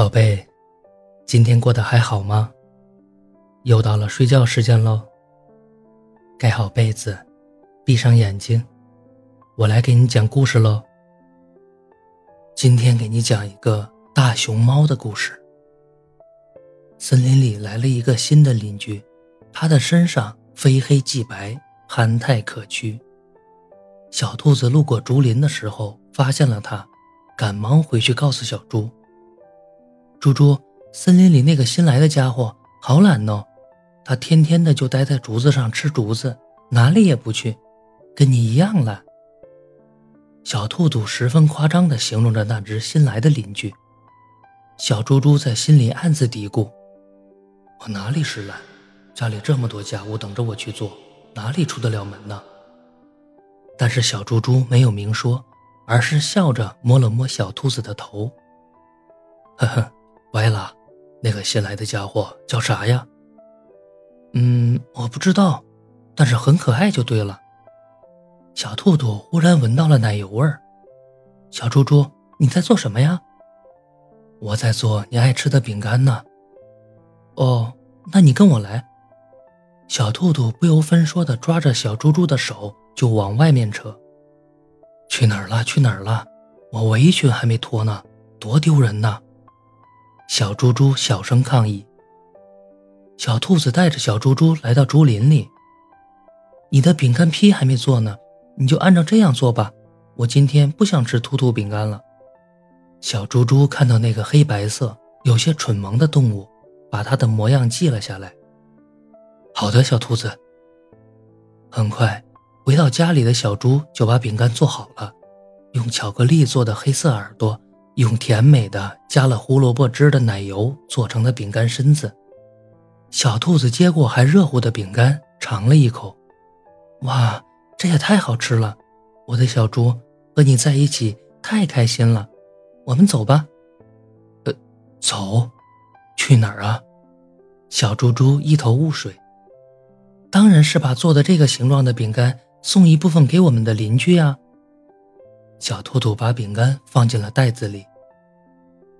宝贝，今天过得还好吗？又到了睡觉时间喽。盖好被子，闭上眼睛，我来给你讲故事喽。今天给你讲一个大熊猫的故事。森林里来了一个新的邻居，他的身上非黑即白，憨态可掬。小兔子路过竹林的时候，发现了他，赶忙回去告诉小猪。猪猪，森林里那个新来的家伙好懒哦，他天天的就待在竹子上吃竹子，哪里也不去，跟你一样懒。小兔兔十分夸张的形容着那只新来的邻居。小猪猪在心里暗自嘀咕：“我哪里是懒，家里这么多家务等着我去做，哪里出得了门呢？”但是小猪猪没有明说，而是笑着摸了摸小兔子的头，呵呵。歪了，那个新来的家伙叫啥呀？嗯，我不知道，但是很可爱就对了。小兔兔忽然闻到了奶油味儿。小猪猪，你在做什么呀？我在做你爱吃的饼干呢。哦，那你跟我来。小兔兔不由分说的抓着小猪猪的手就往外面扯。去哪儿了？去哪儿了？我围裙还没脱呢，多丢人呐！小猪猪小声抗议。小兔子带着小猪猪来到竹林里。你的饼干坯还没做呢，你就按照这样做吧。我今天不想吃兔兔饼干了。小猪猪看到那个黑白色、有些蠢萌的动物，把它的模样记了下来。好的，小兔子。很快，回到家里的小猪就把饼干做好了，用巧克力做的黑色耳朵。用甜美的加了胡萝卜汁的奶油做成的饼干身子，小兔子接过还热乎的饼干，尝了一口，哇，这也太好吃了！我的小猪和你在一起太开心了，我们走吧。呃，走，去哪儿啊？小猪猪一头雾水。当然是把做的这个形状的饼干送一部分给我们的邻居呀。小兔兔把饼干放进了袋子里。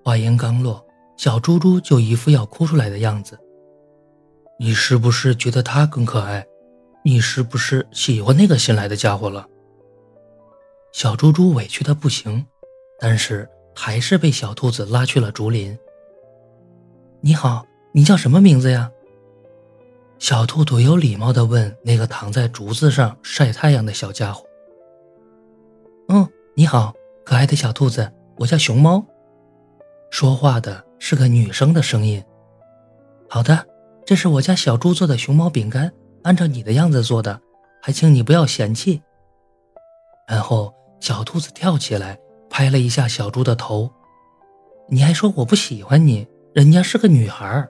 话音刚落，小猪猪就一副要哭出来的样子。你是不是觉得他更可爱？你是不是喜欢那个新来的家伙了？小猪猪委屈的不行，但是还是被小兔子拉去了竹林。你好，你叫什么名字呀？小兔兔有礼貌的问那个躺在竹子上晒太阳的小家伙。你好，可爱的小兔子，我叫熊猫。说话的是个女生的声音。好的，这是我家小猪做的熊猫饼干，按照你的样子做的，还请你不要嫌弃。然后小兔子跳起来拍了一下小猪的头，你还说我不喜欢你，人家是个女孩。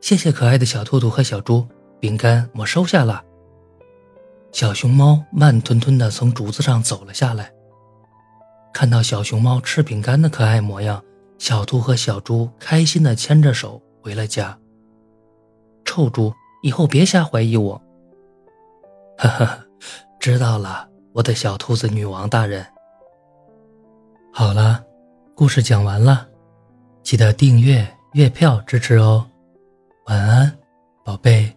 谢谢可爱的小兔兔和小猪，饼干我收下了。小熊猫慢吞吞地从竹子上走了下来，看到小熊猫吃饼干的可爱模样。小兔和小猪开心地牵着手回了家。臭猪，以后别瞎怀疑我。呵呵，知道了，我的小兔子女王大人。好了，故事讲完了，记得订阅、月票支持哦。晚安，宝贝。